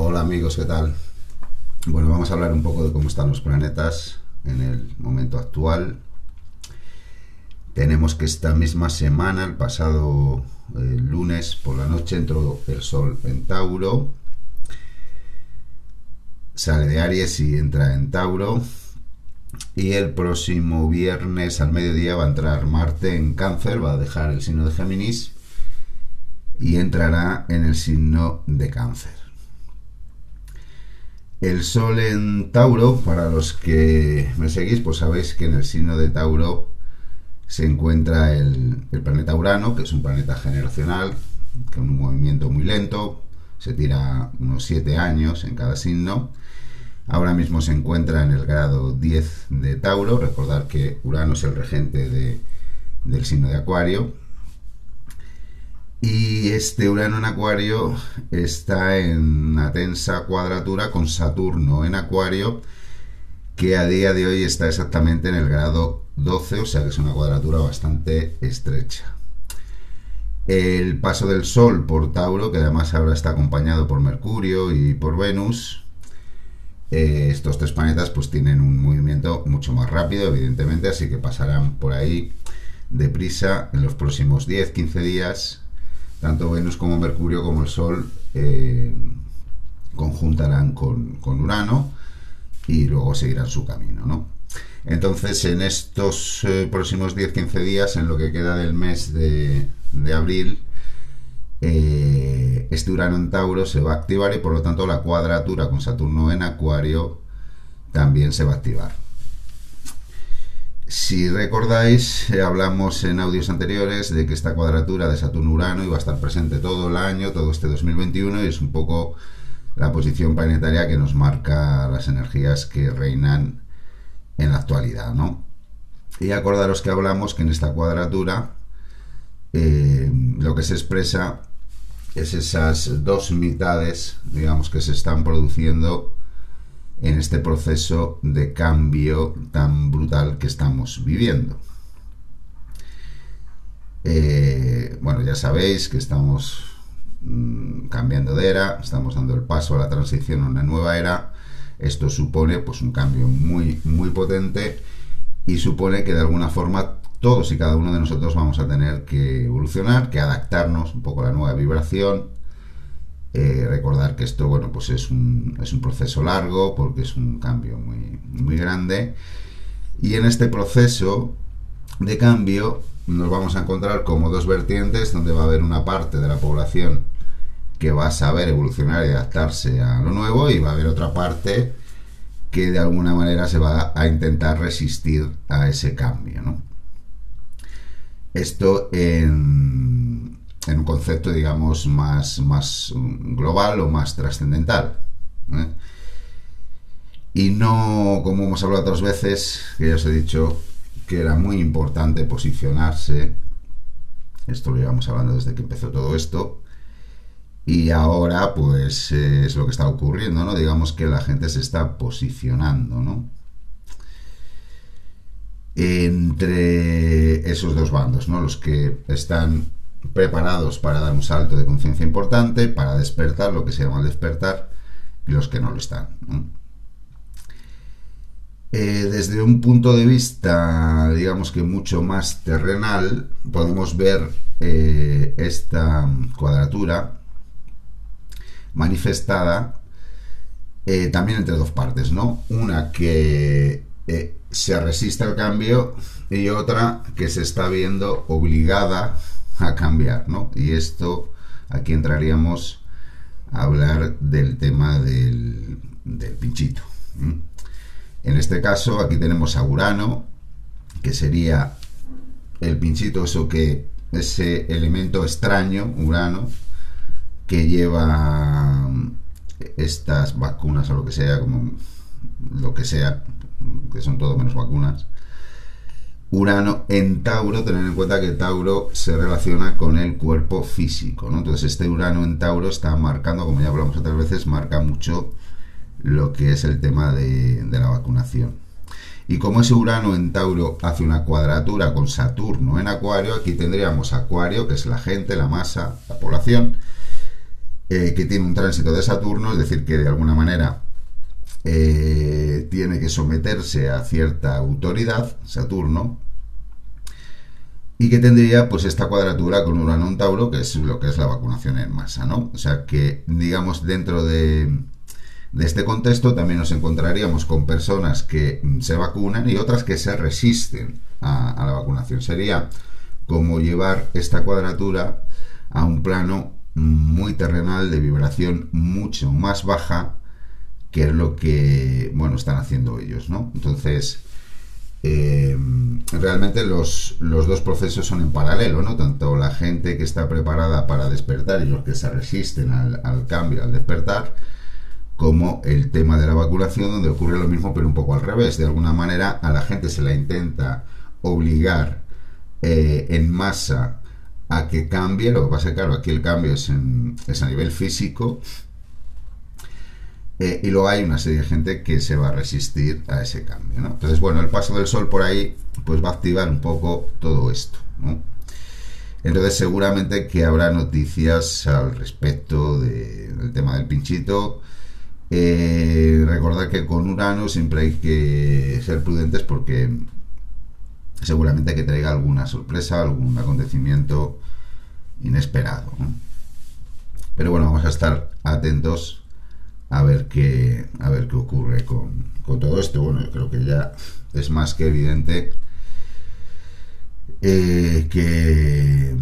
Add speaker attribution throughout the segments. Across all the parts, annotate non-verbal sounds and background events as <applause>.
Speaker 1: Hola amigos, ¿qué tal? Bueno, vamos a hablar un poco de cómo están los planetas en el momento actual. Tenemos que esta misma semana, el pasado eh, lunes por la noche, entró el Sol en Tauro. Sale de Aries y entra en Tauro. Y el próximo viernes al mediodía va a entrar Marte en Cáncer, va a dejar el signo de Géminis y entrará en el signo de Cáncer. El Sol en Tauro, para los que me seguís, pues sabéis que en el signo de Tauro se encuentra el, planeta Urano, que es un planeta generacional, con un movimiento muy lento, se tira unos 7 años en cada signo. Ahora mismo se encuentra en el grado 10 de Tauro, recordar que Urano es el regente del signo de Acuario, y este Urano en Acuario está en una tensa cuadratura con Saturno en Acuario, que a día de hoy está exactamente en el grado 12, o sea que es una cuadratura bastante estrecha. El paso del Sol por Tauro, que además ahora está acompañado por Mercurio y por Venus, eh, estos tres planetas pues tienen un movimiento mucho más rápido, evidentemente, así que pasarán por ahí deprisa en los próximos 10-15 días tanto Venus como Mercurio como el Sol eh, conjuntarán con, Urano y luego seguirán su camino, ¿no? Entonces, en estos eh, próximos 10-15 días, en lo que queda del mes de, abril, eh, este Urano en Tauro se va a activar y por lo tanto la cuadratura con Saturno en Acuario también se va a activar. Si recordáis, eh, hablamos en audios anteriores de que esta cuadratura de Saturno-Urano iba a estar presente todo el año, todo este 2021, y es un poco la posición planetaria que nos marca las energías que reinan en la actualidad, ¿no? Y acordaros que hablamos que en esta cuadratura eh, lo que se expresa es esas dos mitades, digamos, que se están produciendo en este proceso de cambio tan brutal que estamos viviendo. Eh, bueno, ya sabéis que estamos mm, cambiando de era, estamos dando el paso a la transición a una nueva era. Esto supone pues un cambio muy muy potente y supone que de alguna forma todos y cada uno de nosotros vamos a tener que evolucionar, que adaptarnos un poco a la nueva vibración, eh, recordar que esto, bueno, pues es un, es un proceso largo porque es un cambio muy, muy grande. Y en este proceso de cambio nos vamos a encontrar como dos vertientes donde va a haber una parte de la población que va a saber evolucionar y adaptarse a lo nuevo y va a haber otra parte que de alguna manera se va a intentar resistir a ese cambio. Esto en, en un concepto, digamos, más, más global o más trascendental. ¿eh? Y no, como hemos hablado otras veces, que ya os he dicho que era muy importante posicionarse, esto lo llevamos hablando desde que empezó todo esto, y ahora pues eh, es lo que está ocurriendo, ¿no? Digamos que la gente se está posicionando, ¿no? Entre esos dos bandos, ¿no? Los que están preparados para dar un salto de conciencia importante, para despertar, lo que se llama despertar, y los que no lo están. Eh, desde un punto de vista, digamos que mucho más terrenal, podemos ver eh, esta cuadratura manifestada eh, también entre dos partes, ¿no? Una que se resiste al cambio y otra que se está viendo obligada a cambiar, ¿no? Y esto, aquí entraríamos a hablar del tema del, pinchito. En este caso, aquí tenemos a Urano, que sería el pinchito, eso que ese elemento extraño, Urano, que lleva estas vacunas o lo que sea, como lo que sea, que son todo menos vacunas, Urano en Tauro, tener en cuenta que Tauro se relaciona con el cuerpo físico, ¿no? Entonces este Urano en Tauro está marcando, como ya hablamos otras veces, marca mucho lo que es el tema de, la vacunación. Y como ese Urano en Tauro hace una cuadratura con Saturno en Acuario, aquí tendríamos Acuario, que es la gente, la masa, la población, eh, que tiene un tránsito de Saturno, es decir, que de alguna manera eh, tiene que someterse a cierta autoridad, Saturno, y que tendría pues esta cuadratura con Urano en Tauro, que es lo que es la vacunación en masa, ¿no? O sea que, digamos, dentro de, de este contexto también nos encontraríamos con personas que se vacunan y otras que se resisten a, la vacunación. Sería como llevar esta cuadratura a un plano muy terrenal de vibración mucho más baja que es lo que bueno están haciendo ellos no entonces eh, realmente los, los, dos procesos son en paralelo no tanto la gente que está preparada para despertar y los que se resisten al, cambio al despertar como el tema de la vacunación donde ocurre lo mismo pero un poco al revés de alguna manera a la gente se la intenta obligar eh, en masa a que cambie. Lo que pasa es que, claro, aquí el cambio es, es a nivel físico. Eh, y luego hay una serie de gente que se va a resistir a ese cambio. Entonces, bueno, el paso del sol por ahí pues va a activar un poco todo esto. Entonces, seguramente que habrá noticias al respecto del tema del pinchito. Eh, recordar que con Urano siempre hay que ser prudentes porque seguramente que traiga alguna sorpresa, algún acontecimiento inesperado. Pero bueno, vamos a estar atentos a ver qué, a ver qué ocurre con, todo esto. Bueno, yo creo que ya es más que evidente eh, que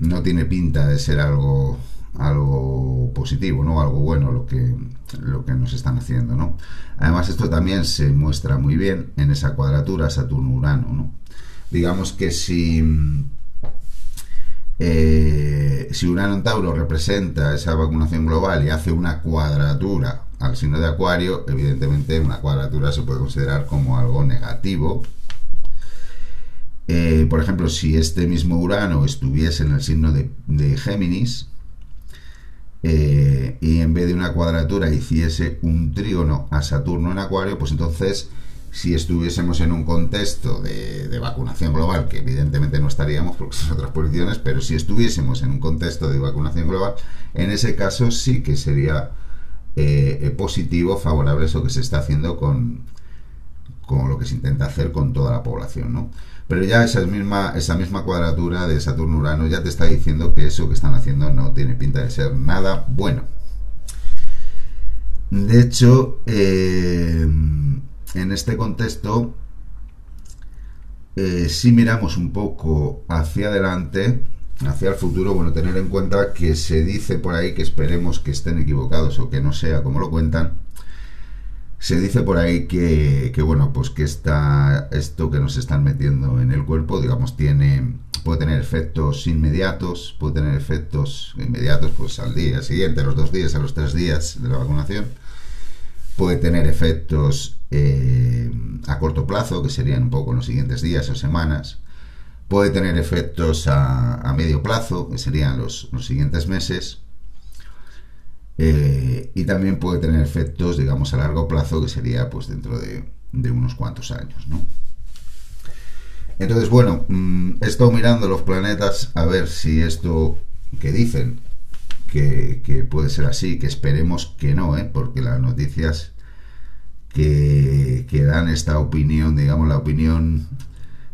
Speaker 1: no tiene pinta de ser algo algo positivo, ¿no? Algo bueno lo que, lo que nos están haciendo, ¿no? Además, esto también se muestra muy bien en esa cuadratura Saturno-Urano, ¿no? Digamos que si, eh, si Urano Tauro representa esa vacunación global y hace una cuadratura al signo de Acuario, evidentemente una cuadratura se puede considerar como algo negativo. Eh, por ejemplo, si este mismo Urano estuviese en el signo de, de Géminis, eh, y en vez de una cuadratura hiciese un trígono a Saturno en Acuario, pues entonces si estuviésemos en un contexto de, vacunación global, que evidentemente no estaríamos porque son otras posiciones, pero si estuviésemos en un contexto de vacunación global, en ese caso sí que sería eh, positivo, favorable eso que se está haciendo con, con lo que se intenta hacer con toda la población, ¿no? Pero ya esa misma, esa misma cuadratura de Saturno-Urano ya te está diciendo que eso que están haciendo no tiene pinta de ser nada bueno. De hecho, eh, en este contexto, eh, si miramos un poco hacia adelante, hacia el futuro, bueno, tener en cuenta que se dice por ahí que esperemos que estén equivocados o que no sea como lo cuentan, se dice por ahí que, bueno, pues que esta, esto que nos están metiendo en el cuerpo, digamos, tiene, puede tener efectos inmediatos, puede tener efectos inmediatos pues al día siguiente, a los dos días, a los tres días de la vacunación, puede tener efectos eh, a corto plazo, que serían un poco en los siguientes días o semanas, puede tener efectos a, medio plazo, que serían los, los siguientes meses, eh, y también puede tener efectos, digamos, a largo plazo, que sería pues dentro de, unos cuantos años, ¿no? Entonces, bueno, mm, he estado mirando los planetas a ver si esto que dicen que, puede ser así, que esperemos que no, ¿eh? porque las noticias que, que dan esta opinión, digamos, la opinión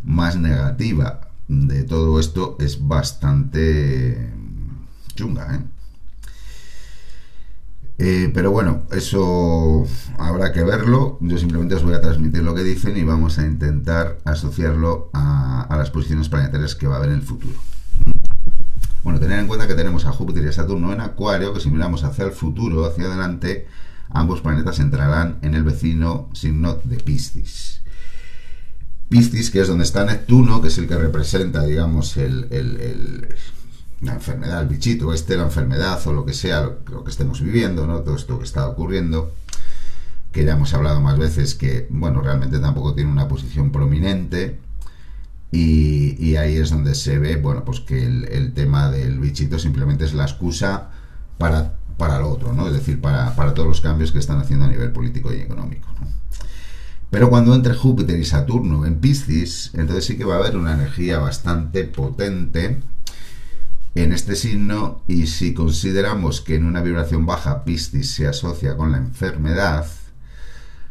Speaker 1: más negativa de todo esto es bastante chunga, ¿eh? Eh, pero bueno, eso habrá que verlo. Yo simplemente os voy a transmitir lo que dicen y vamos a intentar asociarlo a, las posiciones planetarias que va a haber en el futuro. Bueno, tener en cuenta que tenemos a Júpiter y a Saturno en Acuario, que si miramos hacia el futuro, hacia adelante, ambos planetas entrarán en el vecino signo de Piscis. Piscis, que es donde está Neptuno, que es el que representa, digamos, la enfermedad, el bichito este, la enfermedad o lo que sea, lo que estemos viviendo, ¿no? Todo esto que está ocurriendo, que ya hemos hablado más veces que, bueno, realmente tampoco tiene una posición prominente y, ahí es donde se ve, bueno, pues que el, tema del bichito simplemente es la excusa para, para lo otro, ¿no? Es decir, para, para todos los cambios que están haciendo a nivel político y económico, Pero cuando entre Júpiter y Saturno en Piscis, entonces sí que va a haber una energía bastante potente en este signo y si consideramos que en una vibración baja Piscis se asocia con la enfermedad,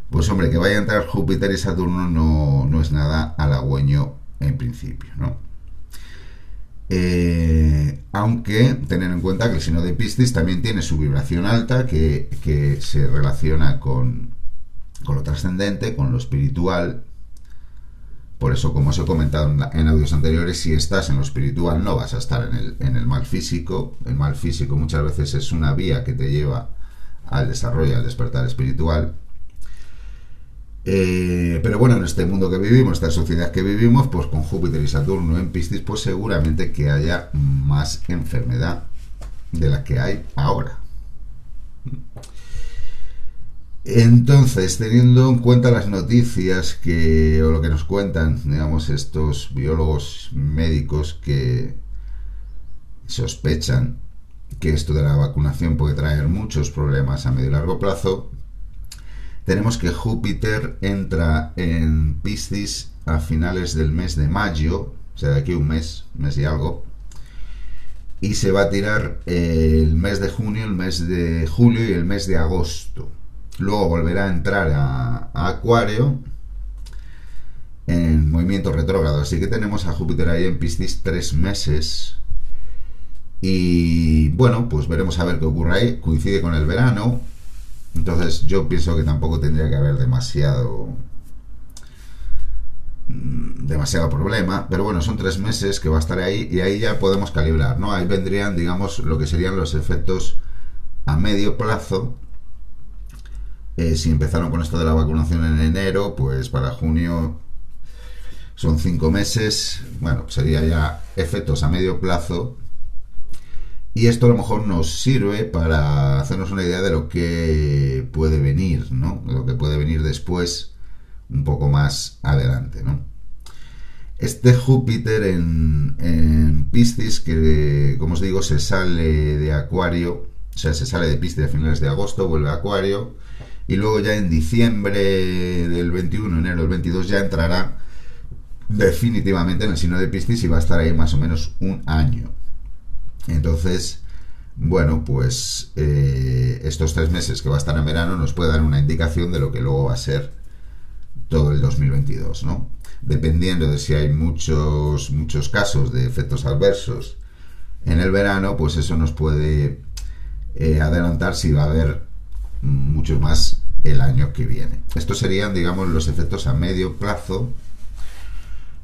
Speaker 1: pues hombre, que vaya a entrar Júpiter y Saturno no, no es nada halagüeño en principio, ¿no? Eh, aunque tener en cuenta que el signo de Piscis también tiene su vibración alta que, se relaciona con, con lo trascendente, con lo espiritual. Por eso, como os he comentado en, audios anteriores, si estás en lo espiritual no vas a estar en el, en el mal físico. El mal físico muchas veces es una vía que te lleva al desarrollo, al despertar espiritual. Eh, pero bueno, en este mundo que vivimos, esta sociedad que vivimos, pues con Júpiter y Saturno en Piscis, pues seguramente que haya más enfermedad de la que hay ahora. Entonces, teniendo en cuenta las noticias que, o lo que nos cuentan, digamos, estos biólogos médicos que sospechan que esto de la vacunación puede traer muchos problemas a medio y largo plazo, tenemos que Júpiter entra en Piscis a finales del mes de mayo, o sea, de aquí un mes, mes y algo, y se va a tirar el mes de junio, el mes de julio y el mes de agosto. Luego volverá a entrar a, Acuario en movimiento retrógrado. Así que tenemos a Júpiter ahí en Piscis tres meses. Y bueno, pues veremos a ver qué ocurre ahí. Coincide con el verano. Entonces yo pienso que tampoco tendría que haber demasiado mm, demasiado problema, pero bueno, son tres meses que va a estar ahí y ahí ya podemos calibrar, ¿no? Ahí vendrían, digamos, lo que serían los efectos a medio plazo. Eh, si empezaron con esto de la vacunación en enero, pues para junio son cinco meses, bueno, sería ya efectos a medio plazo y esto a lo mejor nos sirve para hacernos una idea de lo que puede venir, ¿no? Lo que puede venir después, un poco más adelante, ¿no? Este Júpiter en, en Piscis, que como os digo, se sale de Acuario, o sea, se sale de Piscis a finales de agosto, vuelve a Acuario, y luego ya en diciembre del 21, enero del 22, ya entrará definitivamente en el signo de Piscis y va a estar ahí más o menos un año. Entonces, bueno, pues eh, estos tres meses que va a estar en verano nos puede dar una indicación de lo que luego va a ser todo el 2022, ¿no? Dependiendo de si hay muchos, muchos casos de efectos adversos en el verano, pues eso nos puede eh, adelantar si va a haber mucho más el año que viene. Estos serían, digamos, los efectos a medio plazo,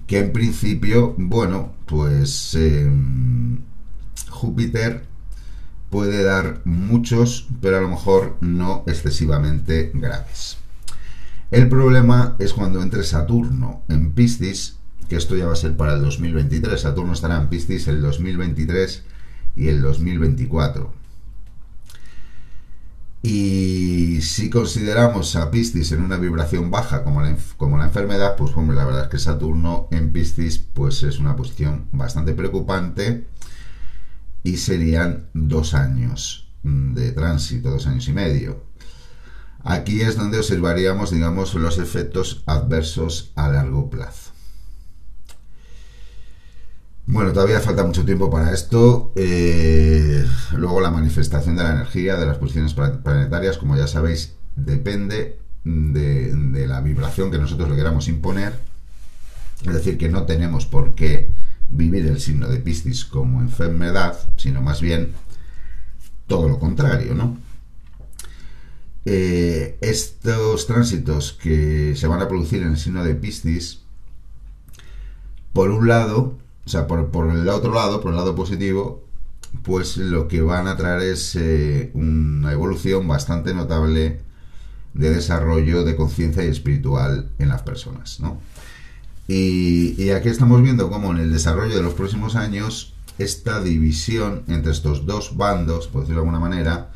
Speaker 1: que en principio, bueno, pues... Em, Júpiter puede dar muchos, pero a lo mejor no excesivamente graves. El problema es cuando entre Saturno en Piscis, que esto ya va a ser para el 2023. Saturno estará en Piscis el 2023 y el 2024. Y si consideramos a Piscis en una vibración baja como la, enfermedad, pues hombre, la verdad es que Saturno en Piscis pues es una posición bastante preocupante y serían dos años de tránsito, dos años y medio. Aquí es donde observaríamos, digamos, los efectos adversos a largo plazo. Bueno, todavía falta mucho tiempo para esto. Eh, luego la manifestación de la energía de las posiciones planetarias, como ya sabéis, depende de, de la vibración que nosotros le queramos imponer. Es decir, que no tenemos por qué vivir el signo de Piscis como enfermedad, sino más bien todo lo contrario, ¿no? Eh, estos tránsitos que se van a producir en el signo de Piscis, por un lado, o sea, por, el otro lado, por el lado positivo, pues lo que van a traer es eh, una evolución bastante notable de desarrollo de conciencia y espiritual en las personas, ¿no? Y, aquí estamos viendo cómo en el desarrollo de los próximos años esta división entre estos dos bandos, por decirlo de alguna manera,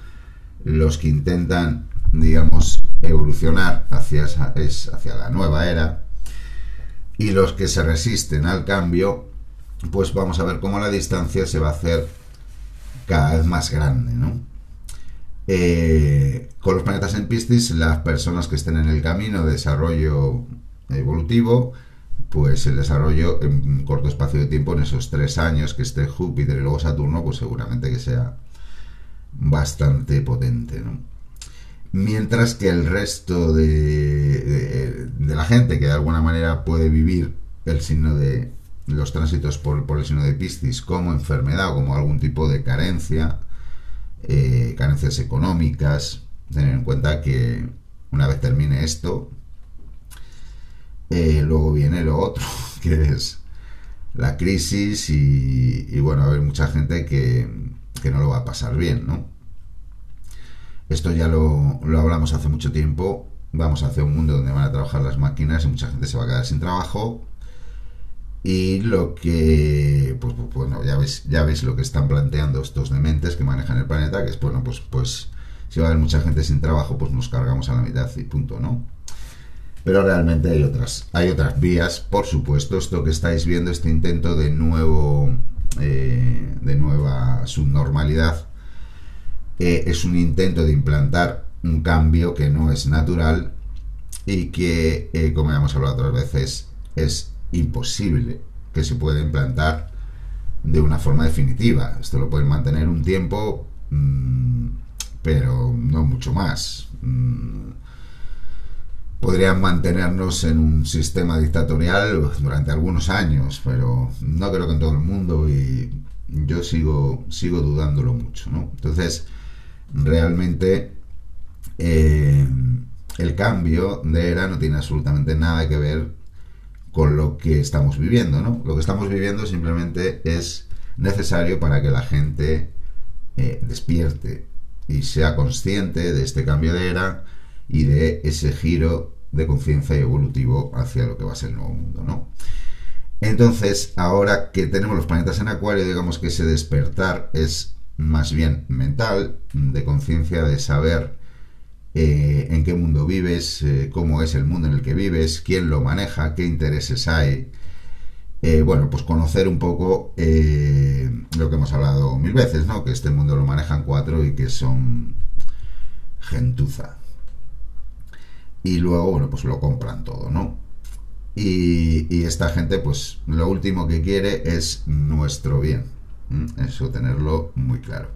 Speaker 1: los que intentan, digamos, evolucionar hacia, es hacia la nueva era y los que se resisten al cambio, pues vamos a ver cómo la distancia se va a hacer cada vez más grande, ¿no? Eh, con los planetas en Piscis, las personas que estén en el camino de desarrollo evolutivo, pues el desarrollo en un corto espacio de tiempo, en esos tres años que esté Júpiter y luego Saturno, pues seguramente que sea bastante potente, ¿no? Mientras que el resto de, de, la gente que de alguna manera puede vivir el signo de los tránsitos por, el signo de Piscis como enfermedad o como algún tipo de carencia, eh, carencias económicas, tener en cuenta que una vez termine esto, eh, luego viene lo otro, <laughs> que es la crisis y, y bueno, a haber mucha gente que, que, no lo va a pasar bien, ¿no? Esto ya lo, lo hablamos hace mucho tiempo, vamos hacia un mundo donde van a trabajar las máquinas y mucha gente se va a quedar sin trabajo. Y lo que pues, pues bueno ya ves ya ves lo que están planteando estos dementes que manejan el planeta que es bueno pues pues si va a haber mucha gente sin trabajo pues nos cargamos a la mitad y punto no pero realmente hay otras hay otras vías por supuesto esto que estáis viendo este intento de nuevo eh, de nueva subnormalidad eh, es un intento de implantar un cambio que no es natural y que eh, como ya hemos hablado otras veces es imposible que se pueda implantar de una forma definitiva. Esto lo pueden mantener un tiempo, mmm, pero no mucho más. Mm, podrían mantenernos en un sistema dictatorial durante algunos años, pero no creo que en todo el mundo y yo sigo, sigo dudándolo mucho. ¿no? Entonces, realmente eh, el cambio de era no tiene absolutamente nada que ver con lo que estamos viviendo, ¿no? Lo que estamos viviendo simplemente es necesario para que la gente eh, despierte y sea consciente de este cambio de era y de ese giro de conciencia evolutivo hacia lo que va a ser el nuevo mundo, ¿no? Entonces, ahora que tenemos los planetas en Acuario, digamos que ese despertar es más bien mental, de conciencia, de saber eh, en qué mundo vives, eh, cómo es el mundo en el que vives, quién lo maneja, qué intereses hay. Eh, bueno, pues conocer un poco lo que hemos hablado mil veces, ¿no? Que este mundo lo manejan cuatro y que son gentuza. Y luego, bueno, pues lo compran todo, ¿no? Y, esta gente, pues lo último que quiere es nuestro bien. Eso tenerlo muy claro.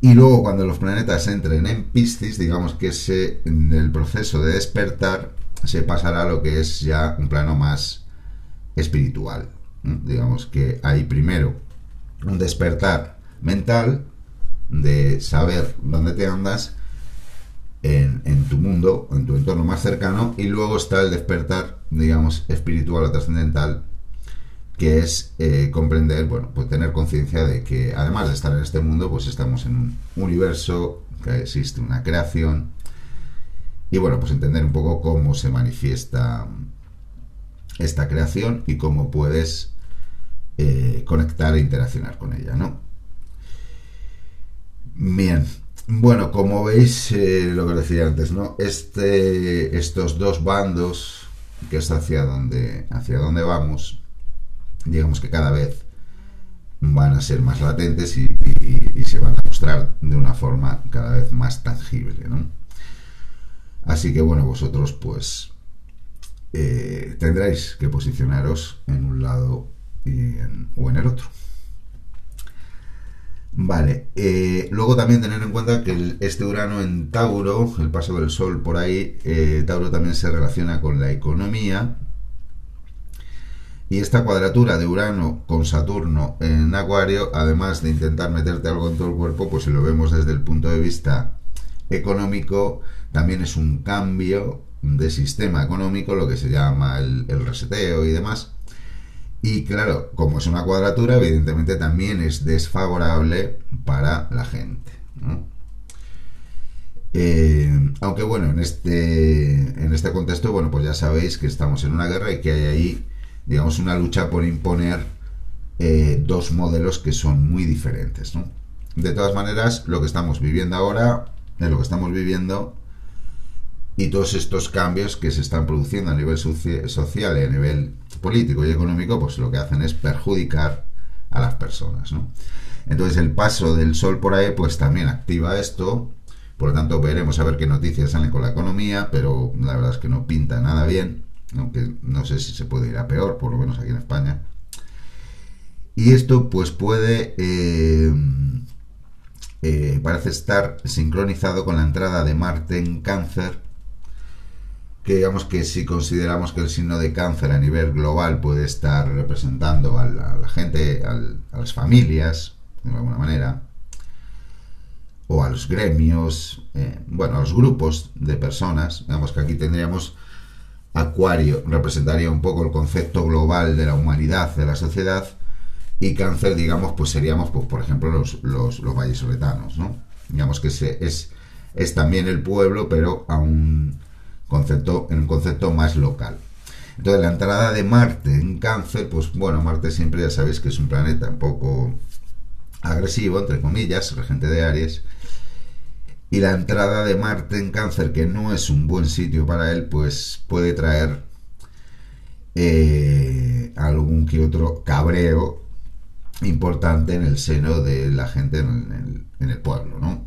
Speaker 1: Y luego cuando los planetas entren en Piscis, digamos que ese, en el proceso de despertar se pasará a lo que es ya un plano más espiritual. Digamos que hay primero un despertar mental de saber dónde te andas en, tu mundo, en tu entorno más cercano, y luego está el despertar, digamos, espiritual o trascendental que es eh, comprender, bueno, pues tener conciencia de que además de estar en este mundo, pues estamos en un universo, que existe una creación, y bueno, pues entender un poco cómo se manifiesta esta creación y cómo puedes eh, conectar e interaccionar con ella, ¿no? Bien, bueno, como veis, eh, lo que os decía antes, ¿no? Este, estos dos bandos, que es hacia donde, hacia vamos, digamos que cada vez van a ser más latentes y, se van a mostrar de una forma cada vez más tangible. ¿no? Así que bueno, vosotros pues eh, tendréis que posicionaros en un lado o en el otro. Vale, eh, luego también tener en cuenta que este Urano en Tauro, el paso del Sol por ahí, eh, Tauro también se relaciona con la economía, y esta cuadratura de Urano con Saturno en Acuario, además de intentar meterte algo en todo el cuerpo, pues si lo vemos desde el punto de vista económico, también es un cambio de sistema económico, lo que se llama el, reseteo y demás. Y claro, como es una cuadratura, evidentemente también es desfavorable para la gente. Eh, aunque bueno, en este, en este contexto, bueno, pues ya sabéis que estamos en una guerra y que hay ahí digamos, una lucha por imponer eh, dos modelos que son muy diferentes. De todas maneras, lo que estamos viviendo ahora, es lo que estamos viviendo, y todos estos cambios que se están produciendo a nivel social y a nivel político y económico, pues lo que hacen es perjudicar a las personas. ¿no? Entonces el paso del sol por ahí, pues también activa esto. Por lo tanto, veremos a ver qué noticias salen con la economía, pero la verdad es que no pinta nada bien aunque no sé si se puede ir a peor, por lo menos aquí en España. Y esto pues puede, eh, eh, parece estar sincronizado con la entrada de Marte en cáncer, que digamos que si consideramos que el signo de cáncer a nivel global puede estar representando a la, gente, a las familias, de alguna manera, o a los gremios, eh, bueno, a los grupos de personas, digamos que aquí tendríamos Acuario, representaría un poco el concepto global de la humanidad, de la sociedad, y cáncer, digamos, pues seríamos, pues, por ejemplo, los, los, los vallesoletanos, ¿no? Digamos que se, es, es también el pueblo, pero a un concepto, en un concepto más local. Entonces, la entrada de Marte en cáncer, pues bueno, Marte siempre ya sabéis que es un planeta un poco agresivo, entre comillas, regente de Aries, y la entrada de Marte en cáncer, que no es un buen sitio para él, pues puede traer eh, algún que otro cabreo importante en el seno de la gente en el, pueblo, ¿no?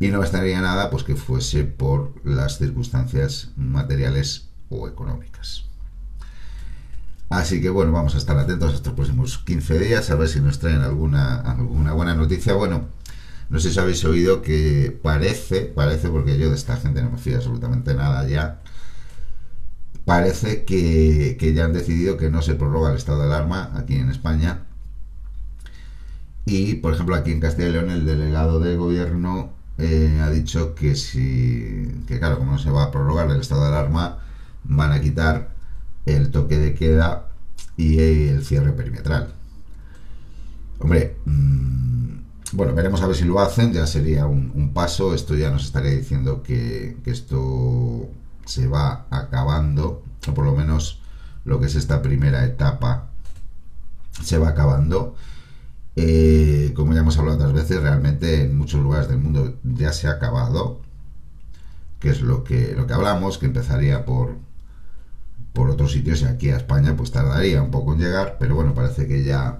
Speaker 1: Y no estaría nada pues que fuese por las circunstancias materiales o económicas. Así que bueno, vamos a estar atentos estos próximos 15 días a ver si nos traen alguna, alguna buena noticia. Bueno, no sé si habéis oído que parece, parece porque yo de esta gente no me fío absolutamente nada ya, parece que, que ya han decidido que no se prorroga el estado de alarma aquí en España y, por ejemplo, aquí en Castilla y León, el delegado de gobierno eh, ha dicho que si, que claro, como no se va a prorrogar el estado de alarma, van a quitar el toque de queda y el cierre perimetral. Hombre, mm, bueno, veremos a ver si lo hacen, ya sería un, paso, esto ya nos estaría diciendo que, que, esto se va acabando, o por lo menos lo que es esta primera etapa se va acabando eh, como ya hemos hablado otras veces, realmente en muchos lugares del mundo ya se ha acabado, que es lo que, lo que hablamos, que empezaría por, por otros sitios y aquí a España pues tardaría un poco en llegar, pero bueno, parece que ya,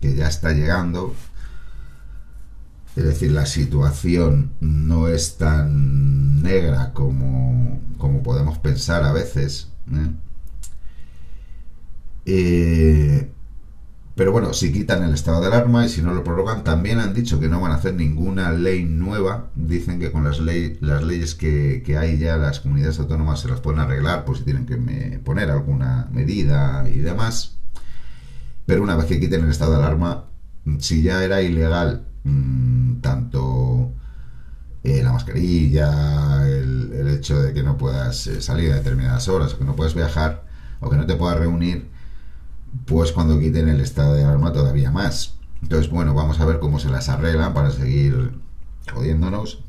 Speaker 1: que ya está llegando. Es decir, la situación no es tan negra como, como podemos pensar a veces. ¿eh? Eh, pero bueno, si quitan el estado de alarma y si no lo prorrogan, también han dicho que no van a hacer ninguna ley nueva. Dicen que con las, ley, las leyes que, hay ya las comunidades autónomas se las pueden arreglar por si tienen que poner alguna medida y demás. Pero una vez que quiten el estado de alarma, si ya era ilegal mm, tanto eh, la mascarilla, el, el, hecho de que no puedas eh, salir a determinadas horas o que no puedes viajar o que no te puedas reunir, pues cuando quiten el estado de alarma todavía más. Entonces, bueno, vamos a ver cómo se las arreglan para seguir jodiéndonos.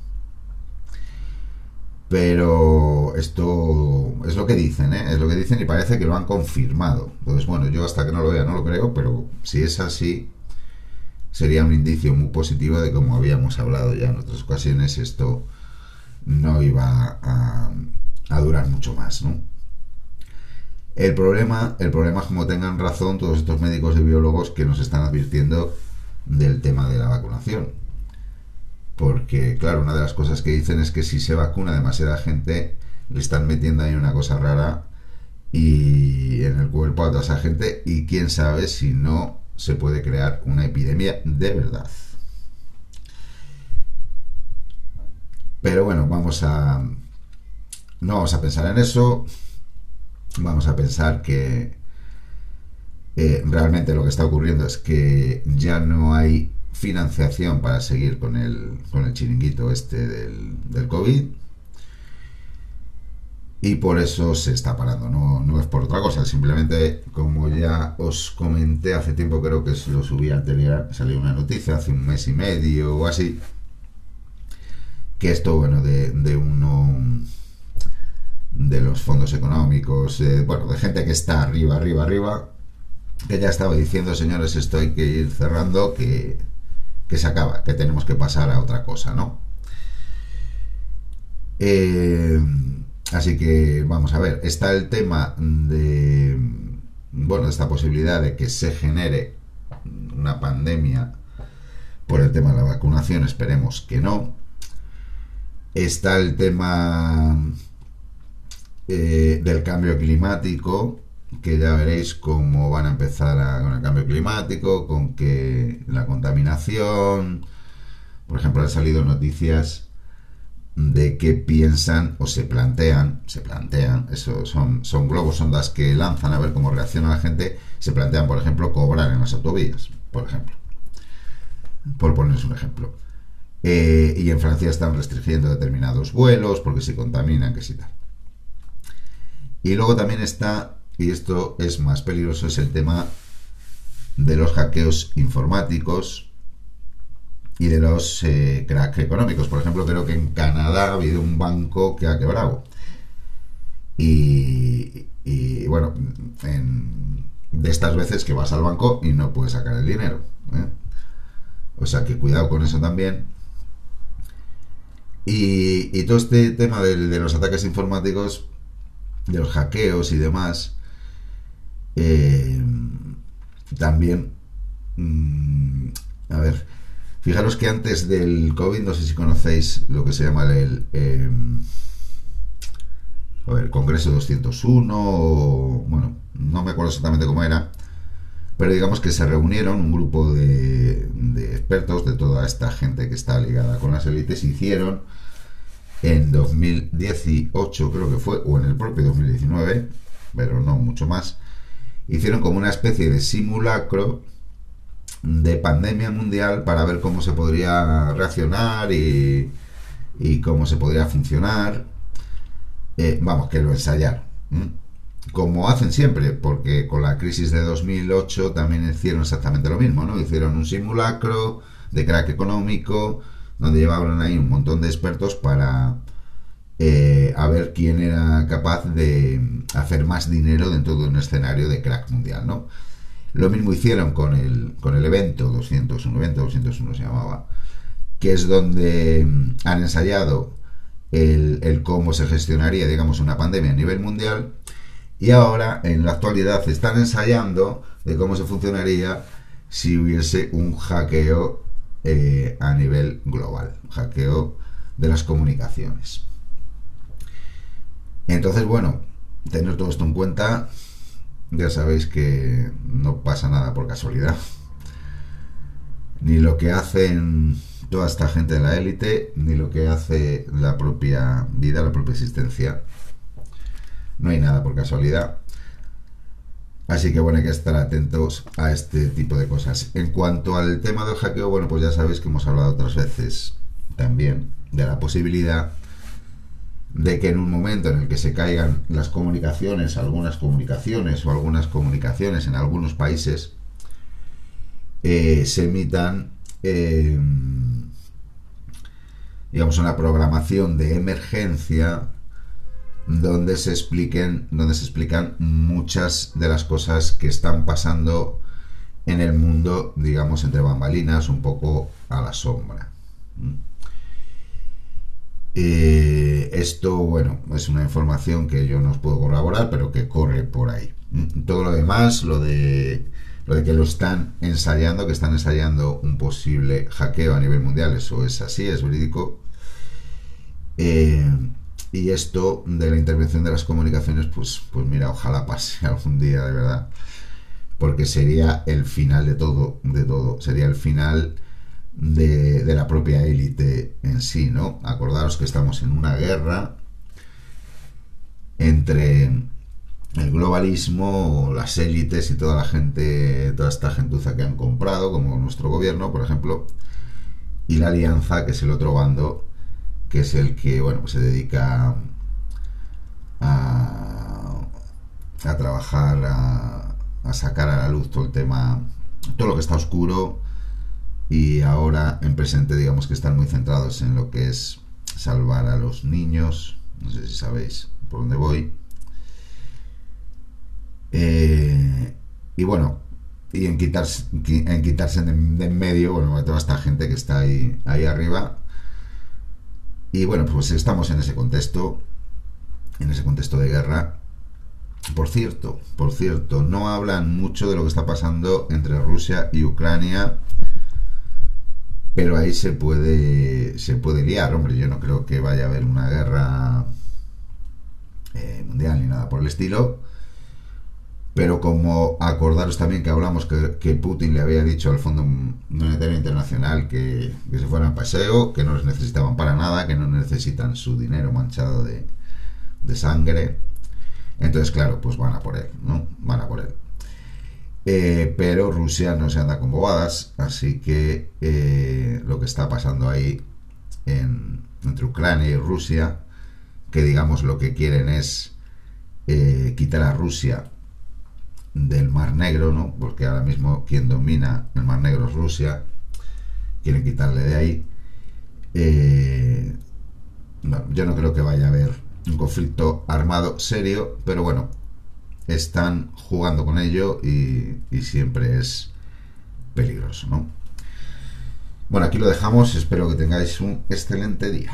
Speaker 1: Pero esto es lo que dicen, ¿eh? Es lo que dicen y parece que lo han confirmado. Entonces, bueno, yo hasta que no lo vea no lo creo, pero si es así, sería un indicio muy positivo de como habíamos hablado ya en otras ocasiones, esto no iba a, a durar mucho más, ¿no? El problema, el problema es como tengan razón todos estos médicos y biólogos que nos están advirtiendo del tema de la vacunación. Porque, claro, una de las cosas que dicen es que si se vacuna demasiada gente, le están metiendo ahí una cosa rara y en el cuerpo a toda esa gente y quién sabe si no se puede crear una epidemia de verdad. Pero bueno, vamos a no vamos a pensar en eso vamos a pensar que eh, realmente lo que está ocurriendo es que ya no hay financiación para seguir con el, con el chiringuito este del, del COVID. Y por eso se está parando, no, no, es por otra cosa, simplemente como ya os comenté hace tiempo, creo que lo subí anterior, salió una noticia hace un mes y medio o así, que esto, bueno, de, de uno de los fondos económicos, bueno, de gente que está arriba, arriba, arriba, que ya estaba diciendo, señores, esto hay que ir cerrando, que, que se acaba, que tenemos que pasar a otra cosa, ¿no? Eh, así que vamos a ver, está el tema de, bueno, esta posibilidad de que se genere una pandemia por el tema de la vacunación, esperemos que no. Está el tema eh, del cambio climático, que ya veréis cómo van a empezar con el cambio climático, con que la contaminación, por ejemplo, han salido noticias de que piensan o se plantean, se plantean, eso son, son globos, sondas que lanzan a ver cómo reacciona la gente, se plantean, por ejemplo, cobrar en las autovías, por ejemplo. Por ponerles un ejemplo. Eh, y en Francia están restringiendo determinados vuelos porque se contaminan, que sí tal. Y luego también está, y esto es más peligroso, es el tema de los hackeos informáticos y de los eh, cracks económicos. Por ejemplo, creo que en Canadá ha habido un banco que ha quebrado. Y, bueno, de estas veces que vas al banco y no puedes sacar el dinero. ¿eh? O sea que cuidado con eso también. Y, todo este tema de, los ataques informáticos, de los hackeos y demás, eh, también, mm, a ver, fijaros que antes del COVID, no sé si conocéis lo que se llama el, eh, el Congreso 201, o, bueno, no me acuerdo exactamente cómo era, pero digamos que se reunieron un grupo de, expertos de toda esta gente que está ligada con las élites, hicieron en 2018, creo que fue, o en el propio 2019, pero no mucho más, hicieron como una especie de simulacro de pandemia mundial para ver cómo se podría reaccionar y, cómo se podría funcionar. Eh, vamos, que lo ensayaron como hacen siempre, porque con la crisis de 2008 también hicieron exactamente lo mismo, ¿no? Hicieron un simulacro de crack económico, donde llevaban ahí un montón de expertos para eh, a ver quién era capaz de hacer más dinero dentro de un escenario de crack mundial, ¿no? Lo mismo hicieron con el, con el evento 201, evento 201 se llamaba, que es donde han ensayado el, el cómo se gestionaría, digamos, una pandemia a nivel mundial y ahora, en la actualidad, están ensayando de cómo se funcionaría si hubiese un hackeo eh, a nivel global, hackeo de las comunicaciones. Entonces, bueno, tener todo esto en cuenta, ya sabéis que no pasa nada por casualidad. Ni lo que hacen toda esta gente de la élite, ni lo que hace la propia vida, la propia existencia no hay nada por casualidad. Así que bueno, hay que estar atentos a este tipo de cosas. En cuanto al tema del hackeo, bueno, pues ya sabéis que hemos hablado otras veces también de la posibilidad de que en un momento en el que se caigan las comunicaciones, algunas comunicaciones o algunas comunicaciones en algunos países, eh, se emitan, eh, digamos, una programación de emergencia donde se expliquen, donde se explican muchas de las cosas que están pasando en el mundo, digamos, entre bambalinas, un poco a la sombra. ¿Mm? Eh, esto, bueno, es una información que yo no os puedo corroborar, pero que corre por ahí. ¿Mm? Todo lo demás, lo de lo de que lo están ensayando, que están ensayando un posible hackeo a nivel mundial, eso es así, es verídico. Eh, y esto de la intervención de las comunicaciones, pues, pues mira, ojalá pase <laughs> algún día, de verdad. Porque sería el final de todo, de todo. Sería el final de, de la propia élite en sí, ¿no? Acordaros que estamos en una guerra entre el globalismo, las élites y toda la gente, toda esta gentuza que han comprado, como nuestro gobierno, por ejemplo, y la alianza, que es el otro bando, que es el que bueno pues se dedica a, a trabajar a, a, sacar a la luz todo el tema todo lo que está oscuro y ahora en presente digamos que están muy centrados en lo que es salvar a los niños. No sé si sabéis por dónde voy. Eh, y bueno y en quitarse en quitarse de, en medio bueno toda esta gente que está ahí ahí arriba y bueno, pues estamos en ese contexto, en ese contexto de guerra. Por cierto, por cierto, no hablan mucho de lo que está pasando entre Rusia y Ucrania, pero ahí se puede se puede liar, hombre, yo no creo que vaya a haber una guerra eh, mundial ni nada por el estilo. Pero como acordaros también que hablamos que, Putin le había dicho al Fondo Monetario Internacional que, se fueran paseo, que no les necesitaban para nada, que no necesitan su dinero manchado de, sangre. Entonces, claro, pues van a por él, ¿no? Van a por él. Eh, pero Rusia no se anda con bobadas, así que eh, lo que está pasando ahí entre Ucrania y Rusia, que digamos lo que quieren es eh, quitar a Rusia del Mar Negro, ¿no? Porque ahora mismo quien domina el Mar Negro es Rusia, quieren quitarle de ahí. yo no creo que vaya a haber un conflicto armado serio, pero bueno, están jugando con ello y, siempre es peligroso, ¿no? Bueno, aquí lo dejamos, espero que tengáis un excelente día.